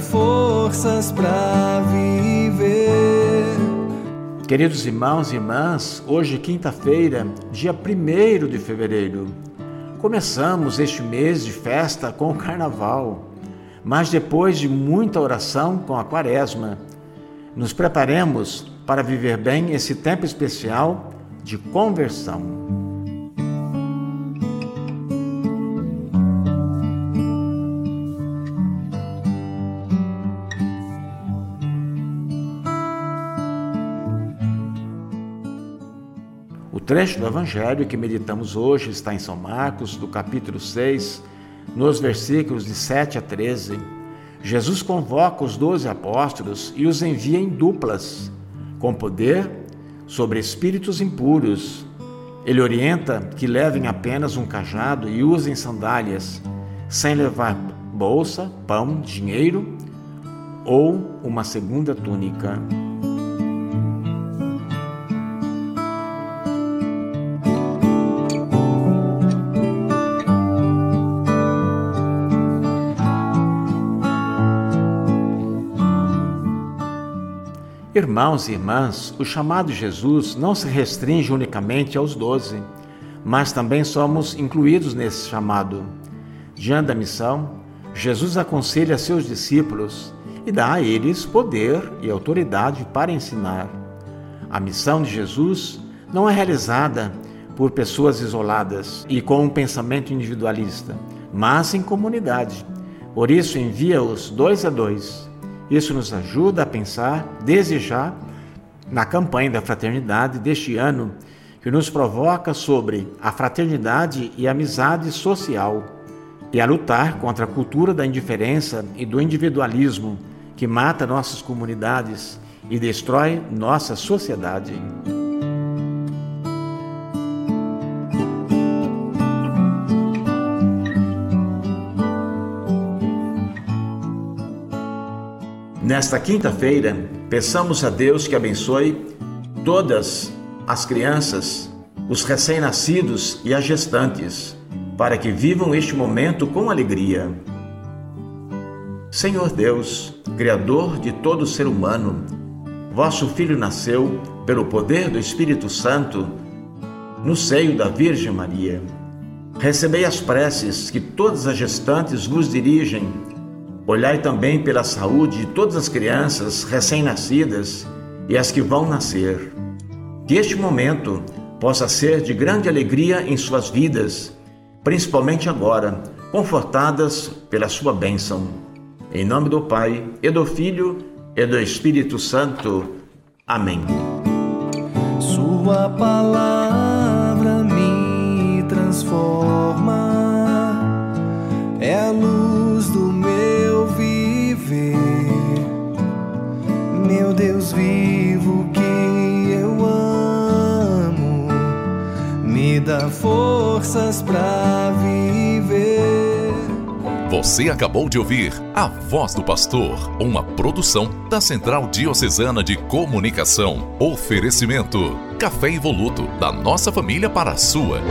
forças para viver. Queridos irmãos e irmãs, hoje, quinta-feira, dia 1 de fevereiro, começamos este mês de festa com o carnaval, mas depois de muita oração com a quaresma, nos preparemos para viver bem esse tempo especial de conversão. Trecho do Evangelho que meditamos hoje está em São Marcos, do capítulo 6, nos versículos de 7 a 13. Jesus convoca os doze apóstolos e os envia em duplas, com poder sobre espíritos impuros. Ele orienta que levem apenas um cajado e usem sandálias, sem levar bolsa, pão, dinheiro ou uma segunda túnica. Irmãos e irmãs, o chamado Jesus não se restringe unicamente aos doze, mas também somos incluídos nesse chamado. Diante da missão, Jesus aconselha seus discípulos e dá a eles poder e autoridade para ensinar. A missão de Jesus não é realizada por pessoas isoladas e com um pensamento individualista, mas em comunidade. Por isso, envia-os dois a dois isso nos ajuda a pensar, desejar, na campanha da fraternidade deste ano, que nos provoca sobre a fraternidade e amizade social e a lutar contra a cultura da indiferença e do individualismo que mata nossas comunidades e destrói nossa sociedade. Nesta quinta-feira, peçamos a Deus que abençoe todas as crianças, os recém-nascidos e as gestantes, para que vivam este momento com alegria. Senhor Deus, Criador de todo ser humano, vosso Filho nasceu, pelo poder do Espírito Santo, no seio da Virgem Maria. Recebei as preces que todas as gestantes vos dirigem Olhai também pela saúde de todas as crianças recém-nascidas e as que vão nascer. Que este momento possa ser de grande alegria em suas vidas, principalmente agora, confortadas pela sua bênção. Em nome do Pai, e do Filho, e do Espírito Santo. Amém. Sua palavra me transforma, meu Deus vivo que eu amo, me dá forças para viver. Você acabou de ouvir A Voz do Pastor, uma produção da Central Diocesana de Comunicação. Oferecimento: Café Evoluto, da nossa família para a sua.